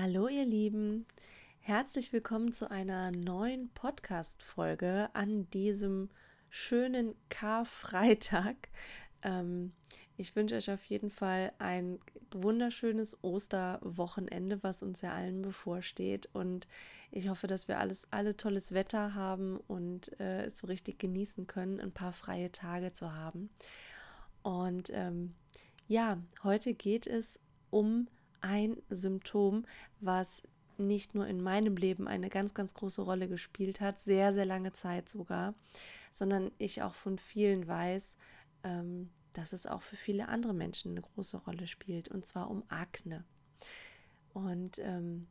Hallo ihr Lieben, herzlich willkommen zu einer neuen Podcast-Folge an diesem schönen Karfreitag. Ähm, ich wünsche euch auf jeden Fall ein wunderschönes Osterwochenende, was uns ja allen bevorsteht. Und ich hoffe, dass wir alles, alle tolles Wetter haben und äh, es so richtig genießen können, ein paar freie Tage zu haben. Und ähm, ja, heute geht es um ein Symptom, was nicht nur in meinem Leben eine ganz, ganz große Rolle gespielt hat, sehr, sehr lange Zeit sogar, sondern ich auch von vielen weiß, ähm, dass es auch für viele andere Menschen eine große Rolle spielt, und zwar um Akne. Und ähm,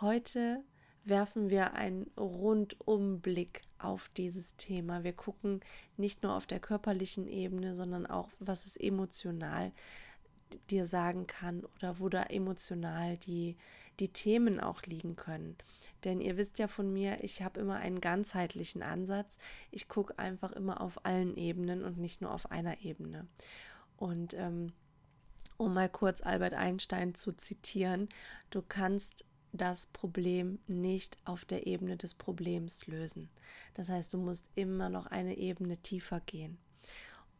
heute werfen wir einen Rundumblick auf dieses Thema. Wir gucken nicht nur auf der körperlichen Ebene, sondern auch, was es emotional dir sagen kann oder wo da emotional die, die Themen auch liegen können. Denn ihr wisst ja von mir, ich habe immer einen ganzheitlichen Ansatz. Ich gucke einfach immer auf allen Ebenen und nicht nur auf einer Ebene. Und ähm, um mal kurz Albert Einstein zu zitieren, du kannst das Problem nicht auf der Ebene des Problems lösen. Das heißt, du musst immer noch eine Ebene tiefer gehen.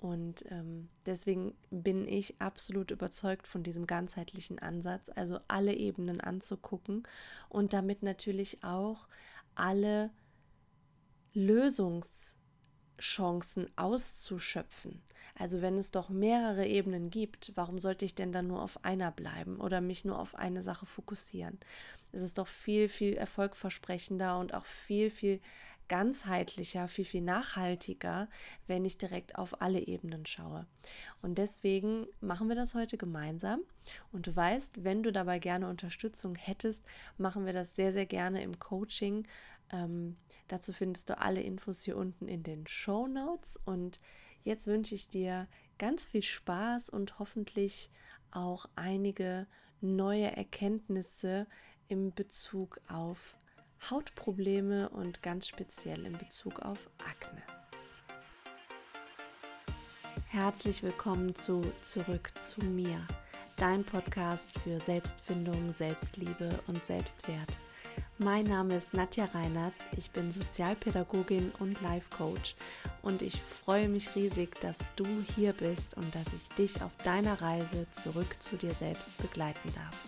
Und ähm, deswegen bin ich absolut überzeugt von diesem ganzheitlichen Ansatz, also alle Ebenen anzugucken und damit natürlich auch alle Lösungschancen auszuschöpfen. Also wenn es doch mehrere Ebenen gibt, warum sollte ich denn dann nur auf einer bleiben oder mich nur auf eine Sache fokussieren? Es ist doch viel, viel erfolgversprechender und auch viel, viel ganzheitlicher, viel, viel nachhaltiger, wenn ich direkt auf alle Ebenen schaue. Und deswegen machen wir das heute gemeinsam. Und du weißt, wenn du dabei gerne Unterstützung hättest, machen wir das sehr, sehr gerne im Coaching. Ähm, dazu findest du alle Infos hier unten in den Show Notes. Und jetzt wünsche ich dir ganz viel Spaß und hoffentlich auch einige neue Erkenntnisse im Bezug auf Hautprobleme und ganz speziell in Bezug auf Akne. Herzlich willkommen zu Zurück zu mir, dein Podcast für Selbstfindung, Selbstliebe und Selbstwert. Mein Name ist Nadja Reinertz, ich bin Sozialpädagogin und Life Coach und ich freue mich riesig, dass du hier bist und dass ich dich auf deiner Reise zurück zu dir selbst begleiten darf.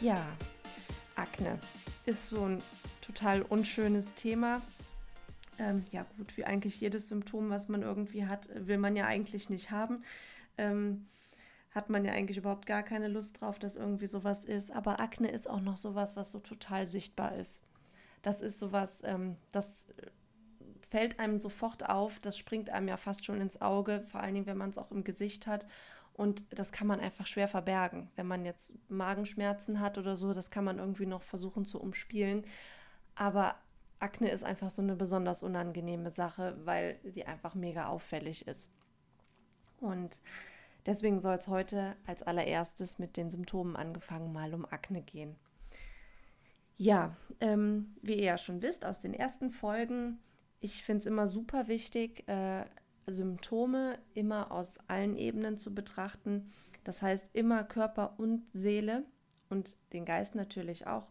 Ja, Akne ist so ein total unschönes Thema. Ähm, ja gut, wie eigentlich jedes Symptom, was man irgendwie hat, will man ja eigentlich nicht haben. Ähm, hat man ja eigentlich überhaupt gar keine Lust drauf, dass irgendwie sowas ist. Aber Akne ist auch noch sowas, was so total sichtbar ist. Das ist sowas, ähm, das fällt einem sofort auf, das springt einem ja fast schon ins Auge, vor allen Dingen, wenn man es auch im Gesicht hat. Und das kann man einfach schwer verbergen. Wenn man jetzt Magenschmerzen hat oder so, das kann man irgendwie noch versuchen zu umspielen. Aber Akne ist einfach so eine besonders unangenehme Sache, weil die einfach mega auffällig ist. Und deswegen soll es heute als allererstes mit den Symptomen angefangen mal um Akne gehen. Ja, ähm, wie ihr ja schon wisst aus den ersten Folgen, ich finde es immer super wichtig, äh, Symptome immer aus allen Ebenen zu betrachten. Das heißt immer Körper und Seele und den Geist natürlich auch.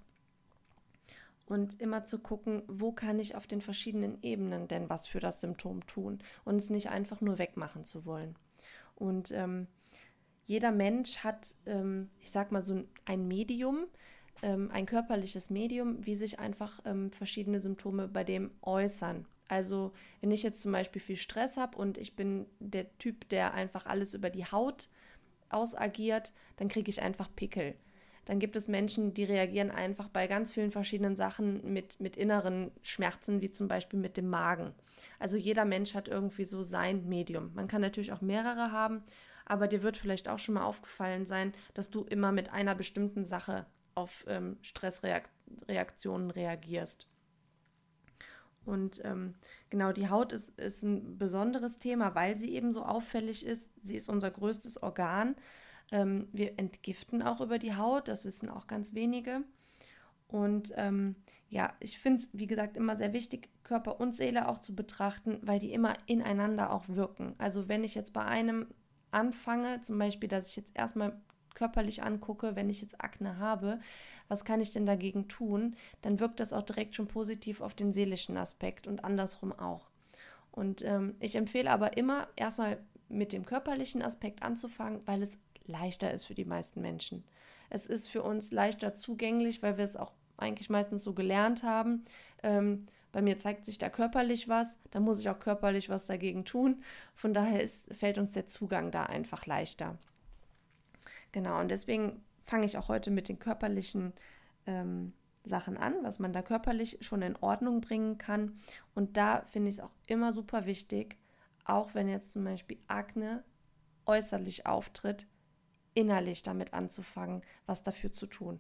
Und immer zu gucken, wo kann ich auf den verschiedenen Ebenen denn was für das Symptom tun und es nicht einfach nur wegmachen zu wollen. Und ähm, jeder Mensch hat, ähm, ich sag mal, so ein Medium, ähm, ein körperliches Medium, wie sich einfach ähm, verschiedene Symptome bei dem äußern. Also wenn ich jetzt zum Beispiel viel Stress habe und ich bin der Typ, der einfach alles über die Haut ausagiert, dann kriege ich einfach Pickel. Dann gibt es Menschen, die reagieren einfach bei ganz vielen verschiedenen Sachen mit, mit inneren Schmerzen, wie zum Beispiel mit dem Magen. Also jeder Mensch hat irgendwie so sein Medium. Man kann natürlich auch mehrere haben, aber dir wird vielleicht auch schon mal aufgefallen sein, dass du immer mit einer bestimmten Sache auf ähm, Stressreaktionen reagierst. Und ähm, genau, die Haut ist, ist ein besonderes Thema, weil sie eben so auffällig ist. Sie ist unser größtes Organ. Ähm, wir entgiften auch über die Haut, das wissen auch ganz wenige. Und ähm, ja, ich finde es, wie gesagt, immer sehr wichtig, Körper und Seele auch zu betrachten, weil die immer ineinander auch wirken. Also wenn ich jetzt bei einem anfange, zum Beispiel, dass ich jetzt erstmal körperlich angucke, wenn ich jetzt Akne habe, was kann ich denn dagegen tun, dann wirkt das auch direkt schon positiv auf den seelischen Aspekt und andersrum auch. Und ähm, ich empfehle aber immer erstmal mit dem körperlichen Aspekt anzufangen, weil es leichter ist für die meisten Menschen. Es ist für uns leichter zugänglich, weil wir es auch eigentlich meistens so gelernt haben. Ähm, bei mir zeigt sich da körperlich was, dann muss ich auch körperlich was dagegen tun. Von daher ist, fällt uns der Zugang da einfach leichter. Genau, und deswegen fange ich auch heute mit den körperlichen ähm, Sachen an, was man da körperlich schon in Ordnung bringen kann. Und da finde ich es auch immer super wichtig, auch wenn jetzt zum Beispiel Akne äußerlich auftritt, innerlich damit anzufangen, was dafür zu tun.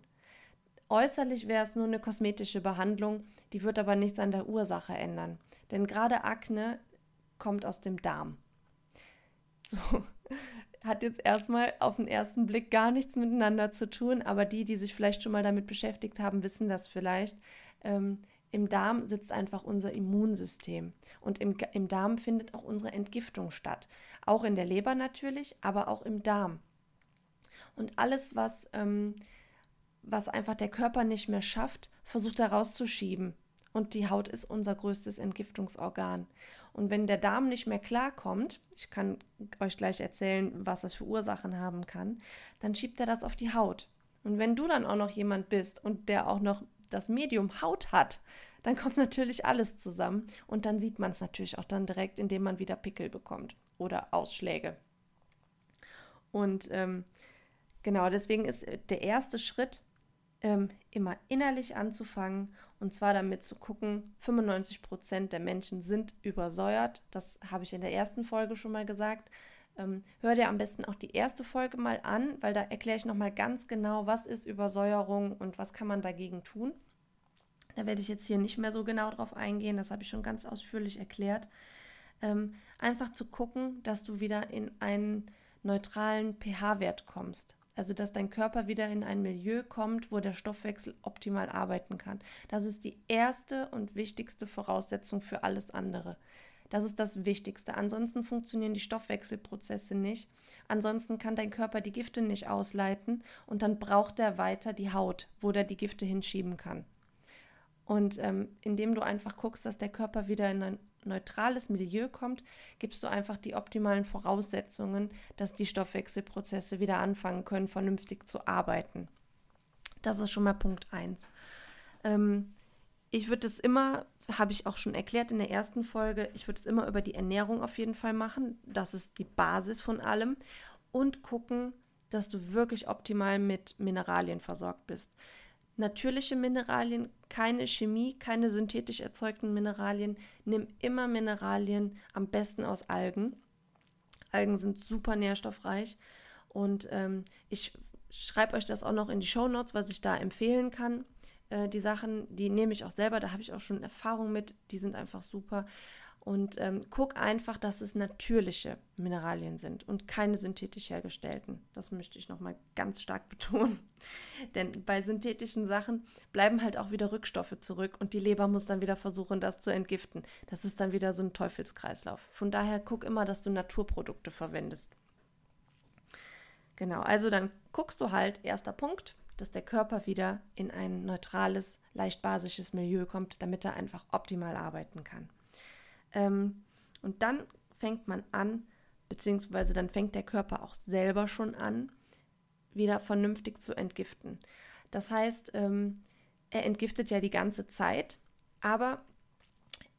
Äußerlich wäre es nur eine kosmetische Behandlung, die wird aber nichts an der Ursache ändern. Denn gerade Akne kommt aus dem Darm. So, hat jetzt erstmal auf den ersten Blick gar nichts miteinander zu tun, aber die, die sich vielleicht schon mal damit beschäftigt haben, wissen das vielleicht. Ähm, Im Darm sitzt einfach unser Immunsystem und im, im Darm findet auch unsere Entgiftung statt. Auch in der Leber natürlich, aber auch im Darm. Und alles, was ähm, was einfach der Körper nicht mehr schafft, versucht er rauszuschieben. Und die Haut ist unser größtes Entgiftungsorgan. Und wenn der Darm nicht mehr klarkommt, ich kann euch gleich erzählen, was das für Ursachen haben kann, dann schiebt er das auf die Haut. Und wenn du dann auch noch jemand bist und der auch noch das Medium Haut hat, dann kommt natürlich alles zusammen. Und dann sieht man es natürlich auch dann direkt, indem man wieder Pickel bekommt oder Ausschläge. Und ähm, genau deswegen ist der erste Schritt, ähm, immer innerlich anzufangen und zwar damit zu gucken, 95 Prozent der Menschen sind übersäuert. Das habe ich in der ersten Folge schon mal gesagt. Ähm, hör dir am besten auch die erste Folge mal an, weil da erkläre ich nochmal ganz genau, was ist Übersäuerung und was kann man dagegen tun. Da werde ich jetzt hier nicht mehr so genau drauf eingehen, das habe ich schon ganz ausführlich erklärt. Ähm, einfach zu gucken, dass du wieder in einen neutralen pH-Wert kommst. Also, dass dein Körper wieder in ein Milieu kommt, wo der Stoffwechsel optimal arbeiten kann. Das ist die erste und wichtigste Voraussetzung für alles andere. Das ist das Wichtigste. Ansonsten funktionieren die Stoffwechselprozesse nicht. Ansonsten kann dein Körper die Gifte nicht ausleiten und dann braucht er weiter die Haut, wo der die Gifte hinschieben kann. Und ähm, indem du einfach guckst, dass der Körper wieder in ein neutrales Milieu kommt, gibst du einfach die optimalen Voraussetzungen, dass die Stoffwechselprozesse wieder anfangen können, vernünftig zu arbeiten. Das ist schon mal Punkt 1. Ähm, ich würde es immer, habe ich auch schon erklärt in der ersten Folge, ich würde es immer über die Ernährung auf jeden Fall machen. Das ist die Basis von allem. Und gucken, dass du wirklich optimal mit Mineralien versorgt bist natürliche Mineralien, keine Chemie, keine synthetisch erzeugten Mineralien. Nimm immer Mineralien, am besten aus Algen. Algen sind super nährstoffreich und ähm, ich schreibe euch das auch noch in die Show Notes, was ich da empfehlen kann. Äh, die Sachen, die nehme ich auch selber, da habe ich auch schon Erfahrung mit, die sind einfach super. Und ähm, guck einfach, dass es natürliche Mineralien sind und keine synthetisch hergestellten. Das möchte ich nochmal ganz stark betonen. Denn bei synthetischen Sachen bleiben halt auch wieder Rückstoffe zurück und die Leber muss dann wieder versuchen, das zu entgiften. Das ist dann wieder so ein Teufelskreislauf. Von daher guck immer, dass du Naturprodukte verwendest. Genau, also dann guckst du halt, erster Punkt, dass der Körper wieder in ein neutrales, leicht basisches Milieu kommt, damit er einfach optimal arbeiten kann. Ähm, und dann fängt man an, beziehungsweise dann fängt der Körper auch selber schon an, wieder vernünftig zu entgiften. Das heißt, ähm, er entgiftet ja die ganze Zeit, aber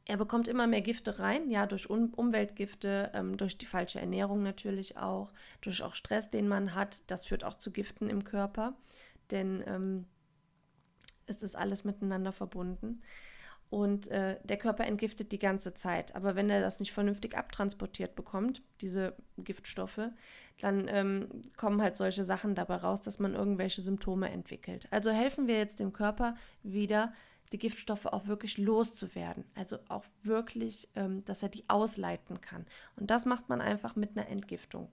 er bekommt immer mehr Gifte rein, ja, durch um Umweltgifte, ähm, durch die falsche Ernährung natürlich auch, durch auch Stress, den man hat. Das führt auch zu Giften im Körper, denn ähm, es ist alles miteinander verbunden und äh, der Körper entgiftet die ganze Zeit. Aber wenn er das nicht vernünftig abtransportiert bekommt, diese Giftstoffe, dann ähm, kommen halt solche Sachen dabei raus, dass man irgendwelche Symptome entwickelt. Also helfen wir jetzt dem Körper wieder, die Giftstoffe auch wirklich loszuwerden. Also auch wirklich, ähm, dass er die ausleiten kann. Und das macht man einfach mit einer Entgiftung.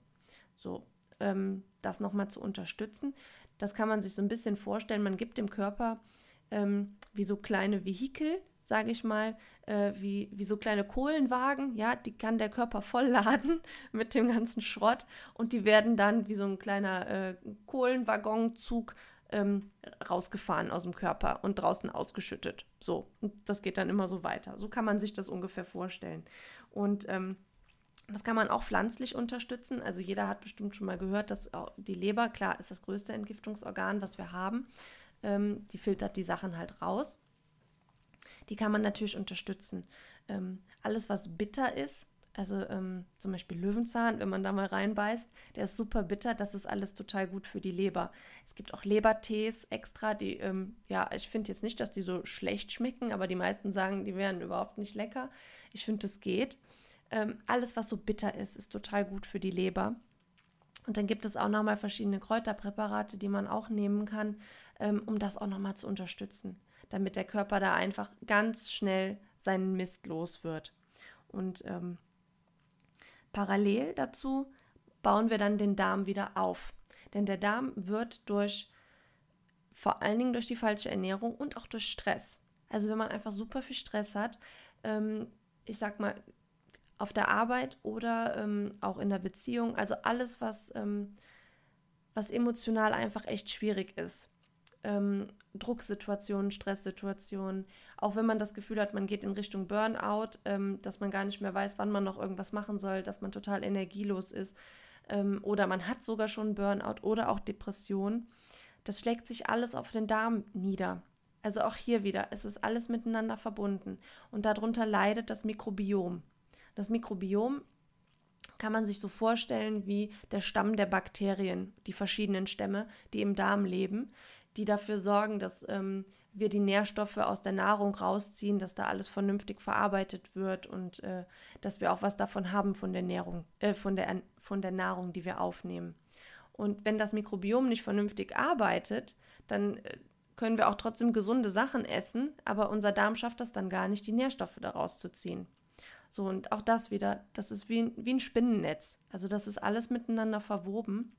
So, ähm, das nochmal zu unterstützen. Das kann man sich so ein bisschen vorstellen. Man gibt dem Körper ähm, wie so kleine Vehikel, sage ich mal, äh, wie, wie so kleine Kohlenwagen. Ja, die kann der Körper voll laden mit dem ganzen Schrott und die werden dann wie so ein kleiner äh, Kohlenwaggenzug ähm, rausgefahren aus dem Körper und draußen ausgeschüttet. So, und das geht dann immer so weiter. So kann man sich das ungefähr vorstellen. Und ähm, das kann man auch pflanzlich unterstützen. Also jeder hat bestimmt schon mal gehört, dass die Leber, klar, ist das größte Entgiftungsorgan, was wir haben. Ähm, die filtert die Sachen halt raus. Die kann man natürlich unterstützen. Ähm, alles, was bitter ist, also ähm, zum Beispiel Löwenzahn, wenn man da mal reinbeißt, der ist super bitter, das ist alles total gut für die Leber. Es gibt auch Lebertees extra, die, ähm, ja, ich finde jetzt nicht, dass die so schlecht schmecken, aber die meisten sagen, die wären überhaupt nicht lecker. Ich finde, das geht. Ähm, alles, was so bitter ist, ist total gut für die Leber. Und dann gibt es auch nochmal verschiedene Kräuterpräparate, die man auch nehmen kann, ähm, um das auch nochmal zu unterstützen, damit der Körper da einfach ganz schnell seinen Mist los wird. Und ähm, parallel dazu bauen wir dann den Darm wieder auf. Denn der Darm wird durch vor allen Dingen durch die falsche Ernährung und auch durch Stress. Also wenn man einfach super viel Stress hat, ähm, ich sag mal, auf der Arbeit oder ähm, auch in der Beziehung. Also alles, was, ähm, was emotional einfach echt schwierig ist. Ähm, Drucksituationen, Stresssituationen, auch wenn man das Gefühl hat, man geht in Richtung Burnout, ähm, dass man gar nicht mehr weiß, wann man noch irgendwas machen soll, dass man total energielos ist ähm, oder man hat sogar schon Burnout oder auch Depression. Das schlägt sich alles auf den Darm nieder. Also auch hier wieder, es ist alles miteinander verbunden und darunter leidet das Mikrobiom. Das Mikrobiom kann man sich so vorstellen wie der Stamm der Bakterien, die verschiedenen Stämme, die im Darm leben, die dafür sorgen, dass ähm, wir die Nährstoffe aus der Nahrung rausziehen, dass da alles vernünftig verarbeitet wird und äh, dass wir auch was davon haben von der Nahrung, äh, von, der, von der Nahrung, die wir aufnehmen. Und wenn das Mikrobiom nicht vernünftig arbeitet, dann äh, können wir auch trotzdem gesunde Sachen essen, aber unser Darm schafft das dann gar nicht, die Nährstoffe daraus zu ziehen. So, und auch das wieder, das ist wie, wie ein Spinnennetz. Also das ist alles miteinander verwoben.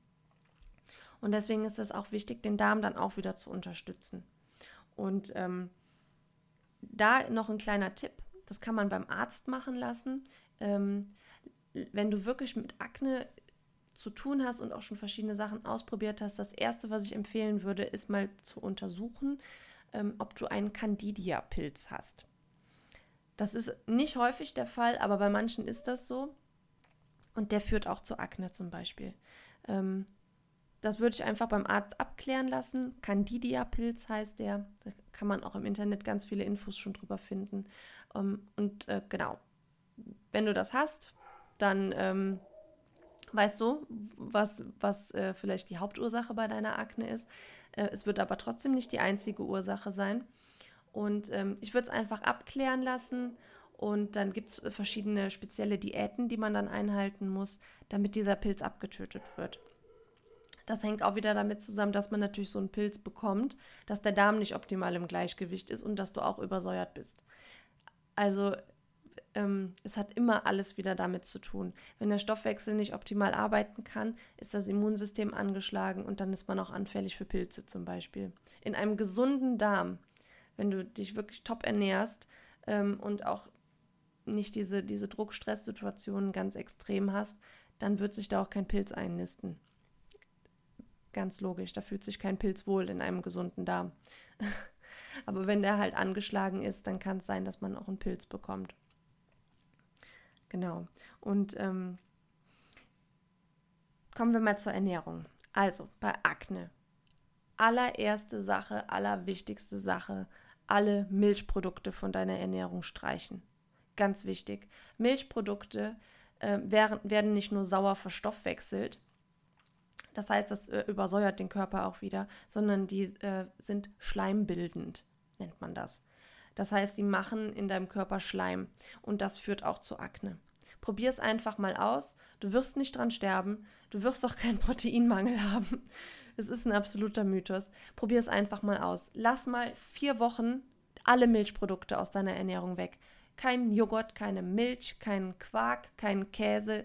Und deswegen ist es auch wichtig, den Darm dann auch wieder zu unterstützen. Und ähm, da noch ein kleiner Tipp, das kann man beim Arzt machen lassen. Ähm, wenn du wirklich mit Akne zu tun hast und auch schon verschiedene Sachen ausprobiert hast, das Erste, was ich empfehlen würde, ist mal zu untersuchen, ähm, ob du einen Candida-Pilz hast. Das ist nicht häufig der Fall, aber bei manchen ist das so. Und der führt auch zu Akne zum Beispiel. Ähm, das würde ich einfach beim Arzt abklären lassen. Candidia-Pilz heißt der. Da kann man auch im Internet ganz viele Infos schon drüber finden. Ähm, und äh, genau, wenn du das hast, dann ähm, weißt du, was, was äh, vielleicht die Hauptursache bei deiner Akne ist. Äh, es wird aber trotzdem nicht die einzige Ursache sein. Und ähm, ich würde es einfach abklären lassen. Und dann gibt es verschiedene spezielle Diäten, die man dann einhalten muss, damit dieser Pilz abgetötet wird. Das hängt auch wieder damit zusammen, dass man natürlich so einen Pilz bekommt, dass der Darm nicht optimal im Gleichgewicht ist und dass du auch übersäuert bist. Also ähm, es hat immer alles wieder damit zu tun. Wenn der Stoffwechsel nicht optimal arbeiten kann, ist das Immunsystem angeschlagen und dann ist man auch anfällig für Pilze zum Beispiel. In einem gesunden Darm wenn du dich wirklich top ernährst ähm, und auch nicht diese, diese Druck-Stress-Situationen ganz extrem hast, dann wird sich da auch kein Pilz einnisten. Ganz logisch, da fühlt sich kein Pilz wohl in einem gesunden Darm. Aber wenn der halt angeschlagen ist, dann kann es sein, dass man auch einen Pilz bekommt. Genau. Und ähm, kommen wir mal zur Ernährung. Also bei Akne. Allererste Sache, allerwichtigste Sache, alle Milchprodukte von deiner Ernährung streichen. Ganz wichtig. Milchprodukte äh, werden, werden nicht nur sauer verstoffwechselt, das heißt, das äh, übersäuert den Körper auch wieder, sondern die äh, sind schleimbildend, nennt man das. Das heißt, die machen in deinem Körper Schleim und das führt auch zu Akne. Probier es einfach mal aus. Du wirst nicht dran sterben. Du wirst auch keinen Proteinmangel haben. Es ist ein absoluter Mythos. Probier es einfach mal aus. Lass mal vier Wochen alle Milchprodukte aus deiner Ernährung weg. Kein Joghurt, keine Milch, kein Quark, kein Käse.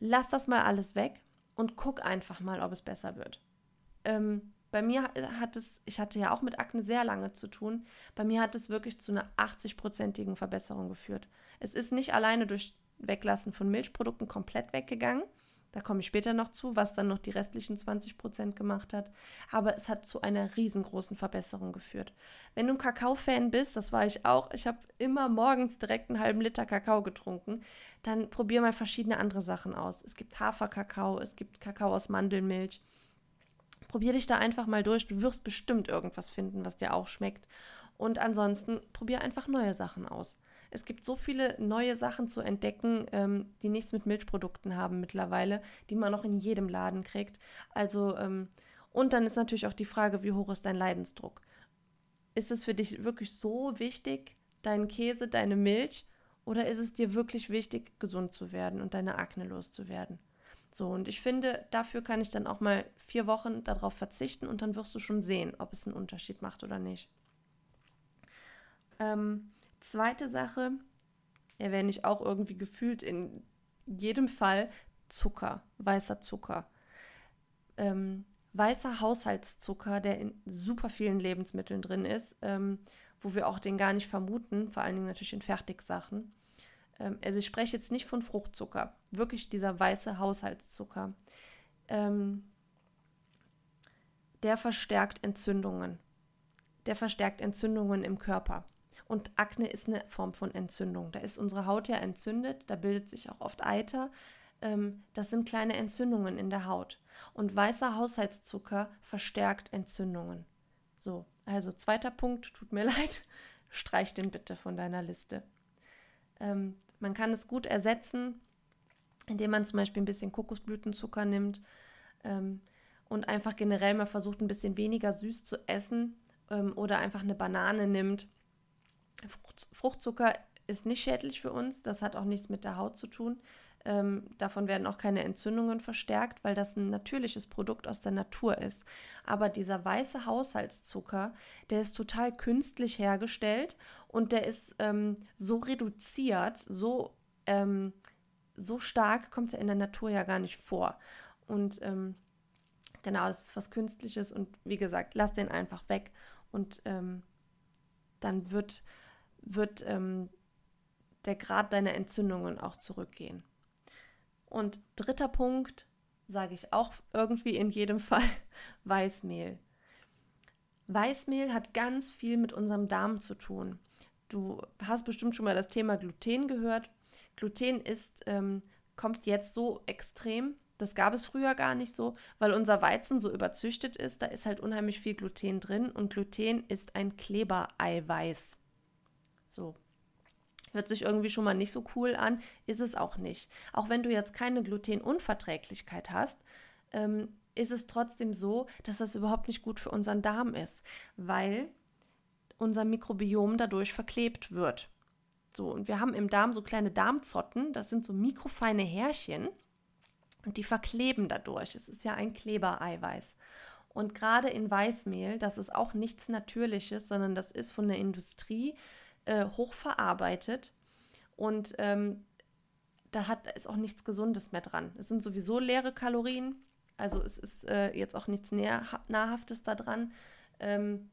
Lass das mal alles weg und guck einfach mal, ob es besser wird. Ähm, bei mir hat es, ich hatte ja auch mit Akne sehr lange zu tun, bei mir hat es wirklich zu einer 80-prozentigen Verbesserung geführt. Es ist nicht alleine durch Weglassen von Milchprodukten komplett weggegangen. Da komme ich später noch zu, was dann noch die restlichen 20 Prozent gemacht hat. Aber es hat zu einer riesengroßen Verbesserung geführt. Wenn du ein Kakao-Fan bist, das war ich auch, ich habe immer morgens direkt einen halben Liter Kakao getrunken, dann probier mal verschiedene andere Sachen aus. Es gibt Haferkakao, es gibt Kakao aus Mandelmilch. Probier dich da einfach mal durch. Du wirst bestimmt irgendwas finden, was dir auch schmeckt. Und ansonsten probier einfach neue Sachen aus. Es gibt so viele neue Sachen zu entdecken, ähm, die nichts mit Milchprodukten haben mittlerweile, die man auch in jedem Laden kriegt. Also, ähm, und dann ist natürlich auch die Frage, wie hoch ist dein Leidensdruck? Ist es für dich wirklich so wichtig, deinen Käse, deine Milch, oder ist es dir wirklich wichtig, gesund zu werden und deine Akne loszuwerden? So, und ich finde, dafür kann ich dann auch mal vier Wochen darauf verzichten und dann wirst du schon sehen, ob es einen Unterschied macht oder nicht. Ähm, Zweite Sache, erwähne ich auch irgendwie gefühlt in jedem Fall Zucker, weißer Zucker. Ähm, weißer Haushaltszucker, der in super vielen Lebensmitteln drin ist, ähm, wo wir auch den gar nicht vermuten, vor allen Dingen natürlich in Fertigsachen. Ähm, also ich spreche jetzt nicht von Fruchtzucker, wirklich dieser weiße Haushaltszucker. Ähm, der verstärkt Entzündungen. Der verstärkt Entzündungen im Körper. Und Akne ist eine Form von Entzündung. Da ist unsere Haut ja entzündet, da bildet sich auch oft Eiter. Ähm, das sind kleine Entzündungen in der Haut. Und weißer Haushaltszucker verstärkt Entzündungen. So, also zweiter Punkt, tut mir leid, streich den bitte von deiner Liste. Ähm, man kann es gut ersetzen, indem man zum Beispiel ein bisschen Kokosblütenzucker nimmt ähm, und einfach generell mal versucht, ein bisschen weniger süß zu essen oder einfach eine Banane nimmt Frucht, Fruchtzucker ist nicht schädlich für uns, das hat auch nichts mit der Haut zu tun. Ähm, davon werden auch keine Entzündungen verstärkt, weil das ein natürliches Produkt aus der Natur ist. Aber dieser weiße Haushaltszucker, der ist total künstlich hergestellt und der ist ähm, so reduziert, so, ähm, so stark kommt er in der Natur ja gar nicht vor. Und ähm, genau, das ist was Künstliches und wie gesagt, lass den einfach weg und ähm, dann wird wird ähm, der Grad deiner Entzündungen auch zurückgehen. Und dritter Punkt, sage ich auch irgendwie in jedem Fall, Weißmehl. Weißmehl hat ganz viel mit unserem Darm zu tun. Du hast bestimmt schon mal das Thema Gluten gehört. Gluten ist, ähm, kommt jetzt so extrem. Das gab es früher gar nicht so, weil unser Weizen so überzüchtet ist. Da ist halt unheimlich viel Gluten drin und Gluten ist ein Klebereiweiß. So. Hört sich irgendwie schon mal nicht so cool an, ist es auch nicht. Auch wenn du jetzt keine Glutenunverträglichkeit hast, ähm, ist es trotzdem so, dass das überhaupt nicht gut für unseren Darm ist, weil unser Mikrobiom dadurch verklebt wird. So, und wir haben im Darm so kleine Darmzotten, das sind so mikrofeine Härchen und die verkleben dadurch. Es ist ja ein Klebereiweiß. Und gerade in Weißmehl, das ist auch nichts Natürliches, sondern das ist von der Industrie äh, hochverarbeitet und ähm, da hat, ist auch nichts Gesundes mehr dran. Es sind sowieso leere Kalorien, also es ist äh, jetzt auch nichts näher, Nahrhaftes da dran. Ähm,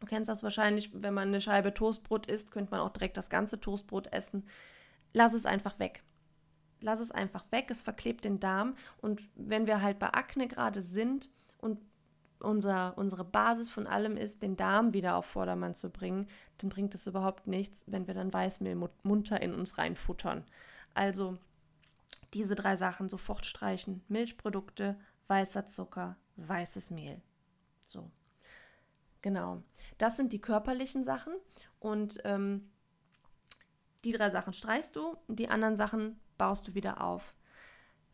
du kennst das wahrscheinlich, wenn man eine Scheibe Toastbrot isst, könnte man auch direkt das ganze Toastbrot essen. Lass es einfach weg. Lass es einfach weg, es verklebt den Darm. Und wenn wir halt bei Akne gerade sind und unser, unsere Basis von allem ist, den Darm wieder auf Vordermann zu bringen, dann bringt es überhaupt nichts, wenn wir dann Weißmehl munter in uns reinfuttern. Also diese drei Sachen sofort streichen. Milchprodukte, weißer Zucker, weißes Mehl. So. Genau. Das sind die körperlichen Sachen und ähm, die drei Sachen streichst du, die anderen Sachen baust du wieder auf.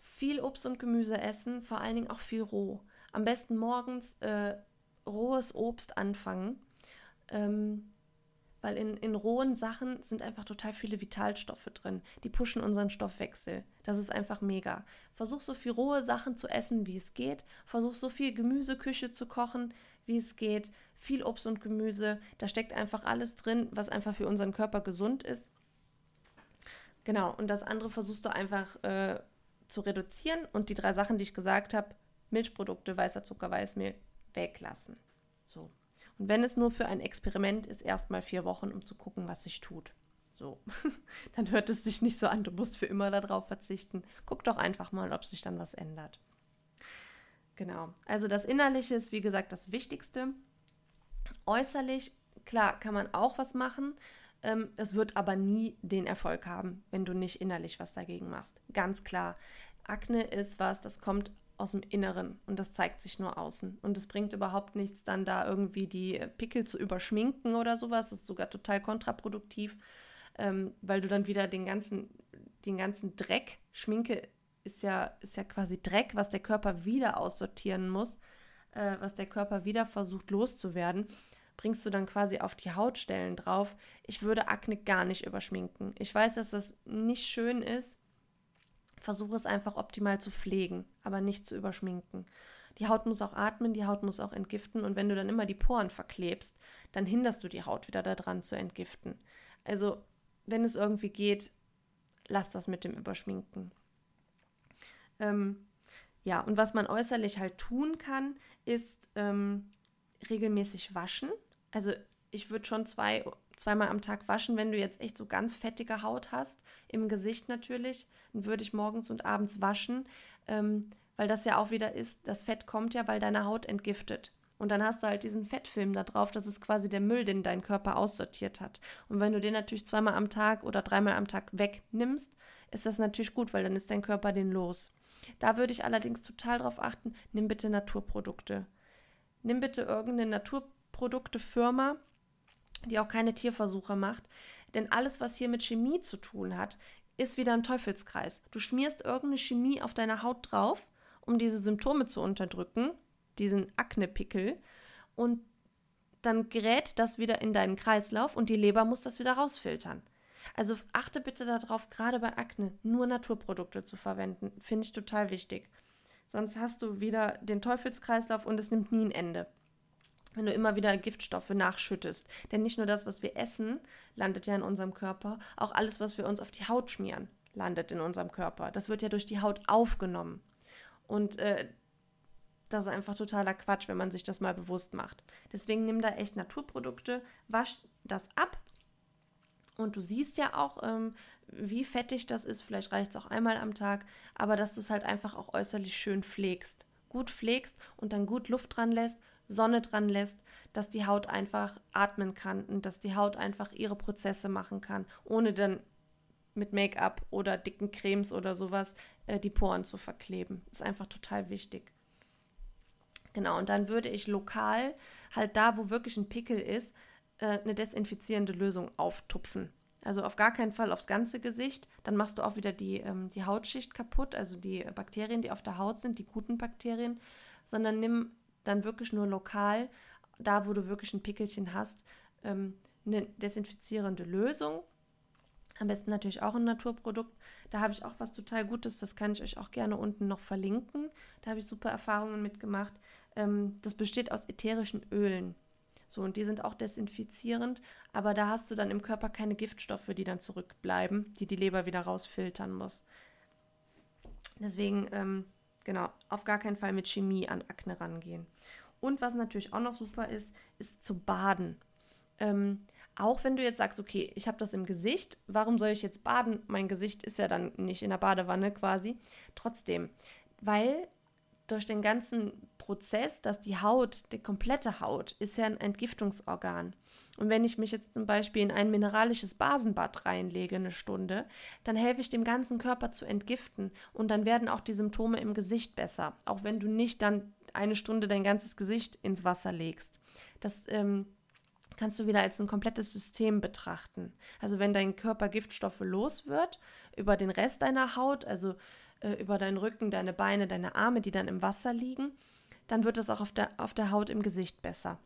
Viel Obst und Gemüse essen, vor allen Dingen auch viel roh am besten morgens äh, rohes Obst anfangen, ähm, weil in, in rohen Sachen sind einfach total viele Vitalstoffe drin. Die pushen unseren Stoffwechsel. Das ist einfach mega. Versuch so viel rohe Sachen zu essen, wie es geht. Versuch so viel Gemüseküche zu kochen, wie es geht. Viel Obst und Gemüse. Da steckt einfach alles drin, was einfach für unseren Körper gesund ist. Genau, und das andere versuchst du einfach äh, zu reduzieren. Und die drei Sachen, die ich gesagt habe, Milchprodukte, weißer Zucker, Weißmehl, weglassen. So. Und wenn es nur für ein Experiment ist, erstmal vier Wochen, um zu gucken, was sich tut. So, dann hört es sich nicht so an, du musst für immer darauf verzichten. Guck doch einfach mal, ob sich dann was ändert. Genau, also das Innerliche ist, wie gesagt, das Wichtigste. Äußerlich, klar, kann man auch was machen. Ähm, es wird aber nie den Erfolg haben, wenn du nicht innerlich was dagegen machst. Ganz klar. Akne ist was, das kommt aus dem Inneren und das zeigt sich nur außen. Und es bringt überhaupt nichts, dann da irgendwie die Pickel zu überschminken oder sowas. Das ist sogar total kontraproduktiv, ähm, weil du dann wieder den ganzen, den ganzen Dreck, Schminke ist ja, ist ja quasi Dreck, was der Körper wieder aussortieren muss, äh, was der Körper wieder versucht loszuwerden, bringst du dann quasi auf die Hautstellen drauf. Ich würde Akne gar nicht überschminken. Ich weiß, dass das nicht schön ist. Versuche es einfach optimal zu pflegen, aber nicht zu überschminken. Die Haut muss auch atmen, die Haut muss auch entgiften und wenn du dann immer die Poren verklebst, dann hinderst du die Haut wieder daran zu entgiften. Also, wenn es irgendwie geht, lass das mit dem Überschminken. Ähm, ja, und was man äußerlich halt tun kann, ist ähm, regelmäßig waschen. Also ich würde schon zwei, zweimal am Tag waschen, wenn du jetzt echt so ganz fettige Haut hast, im Gesicht natürlich, dann würde ich morgens und abends waschen, ähm, weil das ja auch wieder ist, das Fett kommt ja, weil deine Haut entgiftet. Und dann hast du halt diesen Fettfilm da drauf, das ist quasi der Müll, den dein Körper aussortiert hat. Und wenn du den natürlich zweimal am Tag oder dreimal am Tag wegnimmst, ist das natürlich gut, weil dann ist dein Körper den los. Da würde ich allerdings total drauf achten, nimm bitte Naturprodukte. Nimm bitte irgendeine Naturproduktefirma, die auch keine Tierversuche macht. Denn alles, was hier mit Chemie zu tun hat, ist wieder ein Teufelskreis. Du schmierst irgendeine Chemie auf deine Haut drauf, um diese Symptome zu unterdrücken, diesen Aknepickel, und dann gerät das wieder in deinen Kreislauf und die Leber muss das wieder rausfiltern. Also achte bitte darauf, gerade bei Akne nur Naturprodukte zu verwenden. Finde ich total wichtig. Sonst hast du wieder den Teufelskreislauf und es nimmt nie ein Ende. Wenn du immer wieder Giftstoffe nachschüttest. Denn nicht nur das, was wir essen, landet ja in unserem Körper, auch alles, was wir uns auf die Haut schmieren, landet in unserem Körper. Das wird ja durch die Haut aufgenommen. Und äh, das ist einfach totaler Quatsch, wenn man sich das mal bewusst macht. Deswegen nimm da echt Naturprodukte, wasch das ab und du siehst ja auch, ähm, wie fettig das ist. Vielleicht reicht es auch einmal am Tag, aber dass du es halt einfach auch äußerlich schön pflegst. Gut pflegst und dann gut Luft dran lässt, Sonne dran lässt, dass die Haut einfach atmen kann und dass die Haut einfach ihre Prozesse machen kann, ohne dann mit Make-up oder dicken Cremes oder sowas äh, die Poren zu verkleben. ist einfach total wichtig. Genau, und dann würde ich lokal, halt da, wo wirklich ein Pickel ist, äh, eine desinfizierende Lösung auftupfen. Also auf gar keinen Fall aufs ganze Gesicht. Dann machst du auch wieder die, ähm, die Hautschicht kaputt, also die Bakterien, die auf der Haut sind, die guten Bakterien, sondern nimm dann wirklich nur lokal, da wo du wirklich ein Pickelchen hast, ähm, eine desinfizierende Lösung. Am besten natürlich auch ein Naturprodukt. Da habe ich auch was total Gutes, das kann ich euch auch gerne unten noch verlinken. Da habe ich super Erfahrungen mitgemacht. Ähm, das besteht aus ätherischen Ölen. So, und die sind auch desinfizierend, aber da hast du dann im Körper keine Giftstoffe, die dann zurückbleiben, die die Leber wieder rausfiltern muss. Deswegen, ähm, genau, auf gar keinen Fall mit Chemie an Akne rangehen. Und was natürlich auch noch super ist, ist zu baden. Ähm, auch wenn du jetzt sagst, okay, ich habe das im Gesicht, warum soll ich jetzt baden? Mein Gesicht ist ja dann nicht in der Badewanne quasi. Trotzdem, weil durch den ganzen Prozess, dass die Haut, die komplette Haut, ist ja ein Entgiftungsorgan. Und wenn ich mich jetzt zum Beispiel in ein mineralisches Basenbad reinlege, eine Stunde, dann helfe ich dem ganzen Körper zu entgiften und dann werden auch die Symptome im Gesicht besser, auch wenn du nicht dann eine Stunde dein ganzes Gesicht ins Wasser legst. Das ähm, kannst du wieder als ein komplettes System betrachten. Also wenn dein Körper Giftstoffe los wird über den Rest deiner Haut, also äh, über deinen Rücken, deine Beine, deine Arme, die dann im Wasser liegen, dann wird es auch auf der, auf der Haut im Gesicht besser.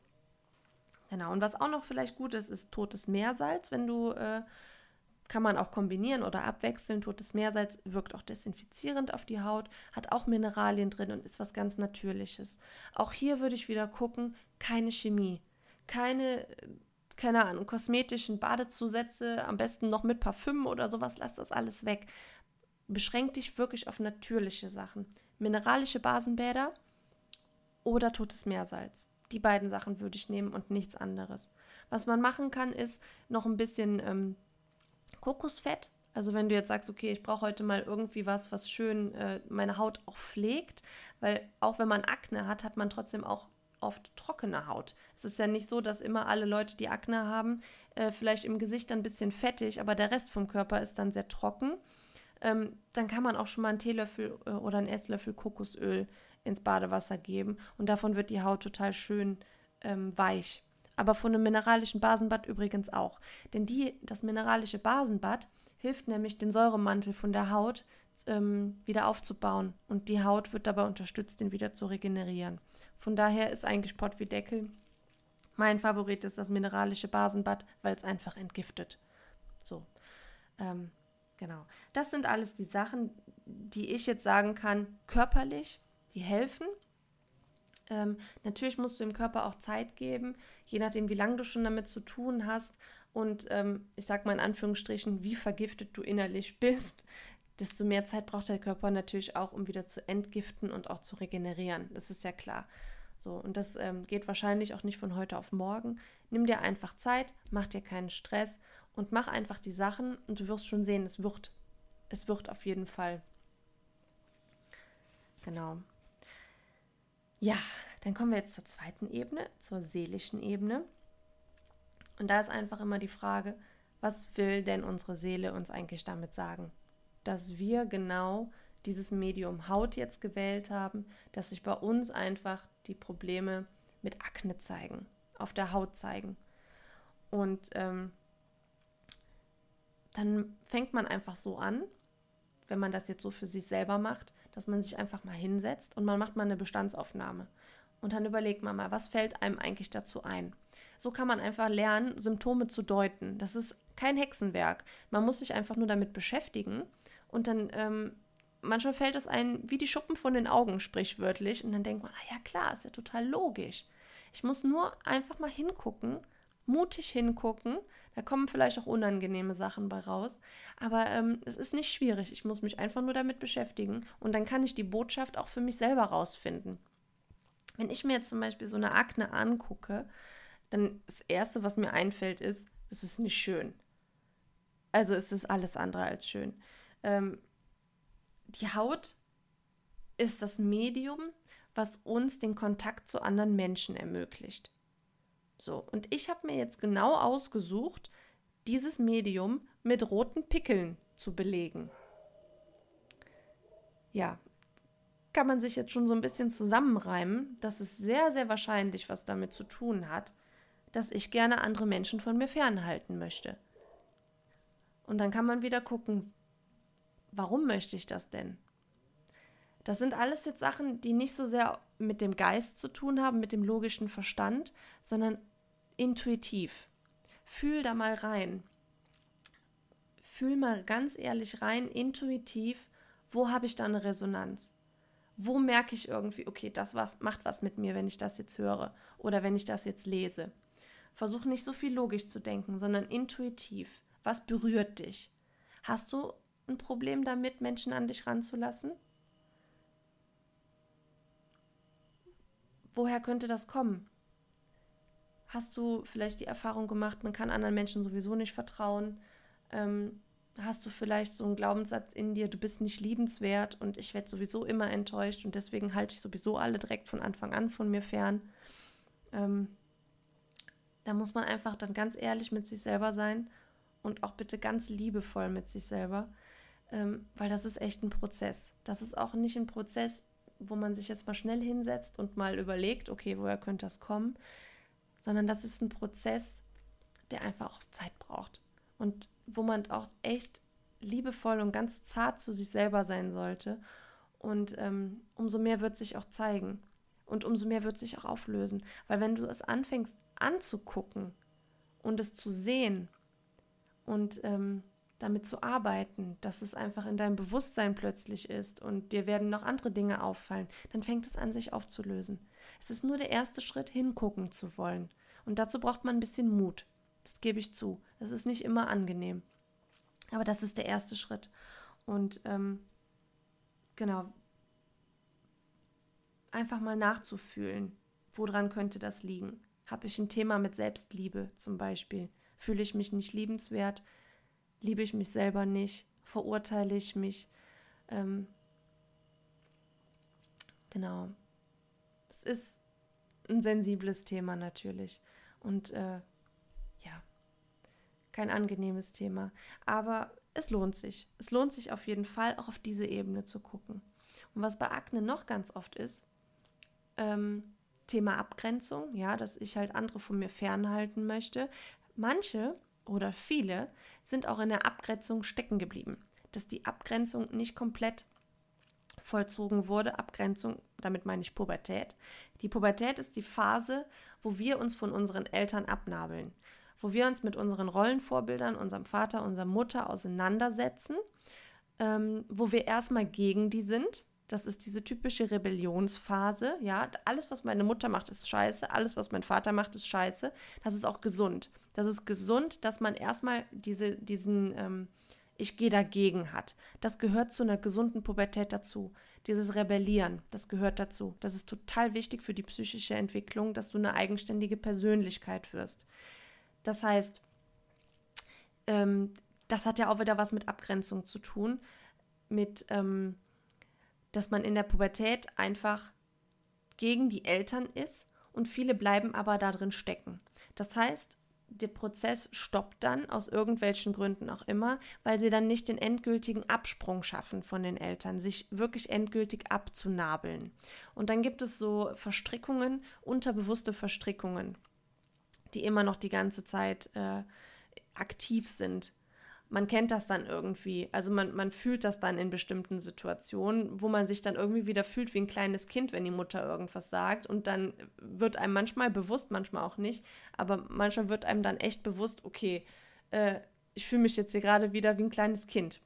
Genau, und was auch noch vielleicht gut ist, ist totes Meersalz. Wenn du, äh, kann man auch kombinieren oder abwechseln. Totes Meersalz wirkt auch desinfizierend auf die Haut, hat auch Mineralien drin und ist was ganz Natürliches. Auch hier würde ich wieder gucken, keine Chemie, keine, keine Ahnung, kosmetischen Badezusätze, am besten noch mit Parfüm oder sowas, lass das alles weg. Beschränk dich wirklich auf natürliche Sachen. Mineralische Basenbäder oder totes Meersalz. Die beiden Sachen würde ich nehmen und nichts anderes. Was man machen kann, ist noch ein bisschen ähm, Kokosfett. Also wenn du jetzt sagst, okay, ich brauche heute mal irgendwie was, was schön äh, meine Haut auch pflegt, weil auch wenn man Akne hat, hat man trotzdem auch oft trockene Haut. Es ist ja nicht so, dass immer alle Leute, die Akne haben, äh, vielleicht im Gesicht ein bisschen fettig, aber der Rest vom Körper ist dann sehr trocken. Ähm, dann kann man auch schon mal einen Teelöffel äh, oder einen Esslöffel Kokosöl ins Badewasser geben und davon wird die Haut total schön ähm, weich. Aber von einem mineralischen Basenbad übrigens auch. Denn die, das mineralische Basenbad hilft nämlich, den Säuremantel von der Haut ähm, wieder aufzubauen und die Haut wird dabei unterstützt, den wieder zu regenerieren. Von daher ist eigentlich Pott wie Deckel mein Favorit ist das mineralische Basenbad, weil es einfach entgiftet. So, ähm, genau. Das sind alles die Sachen, die ich jetzt sagen kann, körperlich, die helfen. Ähm, natürlich musst du dem Körper auch Zeit geben, je nachdem, wie lange du schon damit zu tun hast und ähm, ich sag mal in Anführungsstrichen, wie vergiftet du innerlich bist, desto mehr Zeit braucht der Körper natürlich auch, um wieder zu entgiften und auch zu regenerieren. Das ist ja klar. So, und das ähm, geht wahrscheinlich auch nicht von heute auf morgen. Nimm dir einfach Zeit, mach dir keinen Stress und mach einfach die Sachen und du wirst schon sehen, es wird. Es wird auf jeden Fall. Genau. Ja, dann kommen wir jetzt zur zweiten Ebene, zur seelischen Ebene. Und da ist einfach immer die Frage, was will denn unsere Seele uns eigentlich damit sagen? Dass wir genau dieses Medium Haut jetzt gewählt haben, dass sich bei uns einfach die Probleme mit Akne zeigen, auf der Haut zeigen. Und ähm, dann fängt man einfach so an, wenn man das jetzt so für sich selber macht, dass man sich einfach mal hinsetzt und man macht mal eine Bestandsaufnahme. Und dann überlegt man mal, was fällt einem eigentlich dazu ein. So kann man einfach lernen, Symptome zu deuten. Das ist kein Hexenwerk. Man muss sich einfach nur damit beschäftigen und dann ähm, manchmal fällt es einem wie die Schuppen von den Augen, sprichwörtlich. Und dann denkt man, ah ja klar, ist ja total logisch. Ich muss nur einfach mal hingucken, mutig hingucken. Da kommen vielleicht auch unangenehme Sachen bei raus. Aber ähm, es ist nicht schwierig. Ich muss mich einfach nur damit beschäftigen. Und dann kann ich die Botschaft auch für mich selber rausfinden. Wenn ich mir jetzt zum Beispiel so eine Akne angucke, dann das Erste, was mir einfällt, ist, es ist nicht schön. Also es ist alles andere als schön. Ähm, die Haut ist das Medium, was uns den Kontakt zu anderen Menschen ermöglicht. So, und ich habe mir jetzt genau ausgesucht, dieses Medium mit roten Pickeln zu belegen. Ja, kann man sich jetzt schon so ein bisschen zusammenreimen, dass es sehr, sehr wahrscheinlich was damit zu tun hat, dass ich gerne andere Menschen von mir fernhalten möchte. Und dann kann man wieder gucken, warum möchte ich das denn? Das sind alles jetzt Sachen, die nicht so sehr mit dem Geist zu tun haben, mit dem logischen Verstand, sondern intuitiv. Fühl da mal rein. Fühl mal ganz ehrlich rein, intuitiv, wo habe ich da eine Resonanz? Wo merke ich irgendwie, okay, das was, macht was mit mir, wenn ich das jetzt höre oder wenn ich das jetzt lese? Versuch nicht so viel logisch zu denken, sondern intuitiv. Was berührt dich? Hast du ein Problem damit, Menschen an dich ranzulassen? Woher könnte das kommen? Hast du vielleicht die Erfahrung gemacht, man kann anderen Menschen sowieso nicht vertrauen? Ähm, hast du vielleicht so einen Glaubenssatz in dir, du bist nicht liebenswert und ich werde sowieso immer enttäuscht und deswegen halte ich sowieso alle direkt von Anfang an von mir fern? Ähm, da muss man einfach dann ganz ehrlich mit sich selber sein und auch bitte ganz liebevoll mit sich selber ähm, weil das ist echt ein Prozess. Das ist auch nicht ein Prozess, wo man sich jetzt mal schnell hinsetzt und mal überlegt, okay, woher könnte das kommen, sondern das ist ein Prozess, der einfach auch Zeit braucht und wo man auch echt liebevoll und ganz zart zu sich selber sein sollte. Und ähm, umso mehr wird sich auch zeigen und umso mehr wird sich auch auflösen. Weil wenn du es anfängst anzugucken und es zu sehen und ähm, damit zu arbeiten, dass es einfach in deinem Bewusstsein plötzlich ist und dir werden noch andere Dinge auffallen, dann fängt es an, sich aufzulösen. Es ist nur der erste Schritt, hingucken zu wollen. Und dazu braucht man ein bisschen Mut. Das gebe ich zu. Es ist nicht immer angenehm. Aber das ist der erste Schritt. Und ähm, genau. einfach mal nachzufühlen, woran könnte das liegen. Habe ich ein Thema mit Selbstliebe zum Beispiel? Fühle ich mich nicht liebenswert? Liebe ich mich selber nicht? Verurteile ich mich? Ähm, genau. Es ist ein sensibles Thema natürlich. Und äh, ja, kein angenehmes Thema. Aber es lohnt sich. Es lohnt sich auf jeden Fall, auch auf diese Ebene zu gucken. Und was bei Akne noch ganz oft ist, ähm, Thema Abgrenzung, ja, dass ich halt andere von mir fernhalten möchte. Manche oder viele sind auch in der Abgrenzung stecken geblieben, dass die Abgrenzung nicht komplett vollzogen wurde. Abgrenzung, damit meine ich Pubertät. Die Pubertät ist die Phase, wo wir uns von unseren Eltern abnabeln, wo wir uns mit unseren Rollenvorbildern, unserem Vater, unserer Mutter auseinandersetzen, ähm, wo wir erstmal gegen die sind. Das ist diese typische Rebellionsphase. Ja, alles, was meine Mutter macht, ist scheiße. Alles, was mein Vater macht, ist scheiße. Das ist auch gesund. Das ist gesund, dass man erstmal diese, diesen ähm, ich gehe dagegen hat. Das gehört zu einer gesunden Pubertät dazu. Dieses Rebellieren, das gehört dazu. Das ist total wichtig für die psychische Entwicklung, dass du eine eigenständige Persönlichkeit wirst. Das heißt, ähm, das hat ja auch wieder was mit Abgrenzung zu tun, mit, ähm, dass man in der Pubertät einfach gegen die Eltern ist und viele bleiben aber da drin stecken. Das heißt, der Prozess stoppt dann aus irgendwelchen Gründen auch immer, weil sie dann nicht den endgültigen Absprung schaffen von den Eltern, sich wirklich endgültig abzunabeln. Und dann gibt es so Verstrickungen, unterbewusste Verstrickungen, die immer noch die ganze Zeit äh, aktiv sind man kennt das dann irgendwie. Also man, man fühlt das dann in bestimmten Situationen, wo man sich dann irgendwie wieder fühlt wie ein kleines Kind, wenn die Mutter irgendwas sagt. Und dann wird einem manchmal bewusst, manchmal auch nicht, aber manchmal wird einem dann echt bewusst, okay, äh, ich fühle mich jetzt hier gerade wieder wie ein kleines Kind.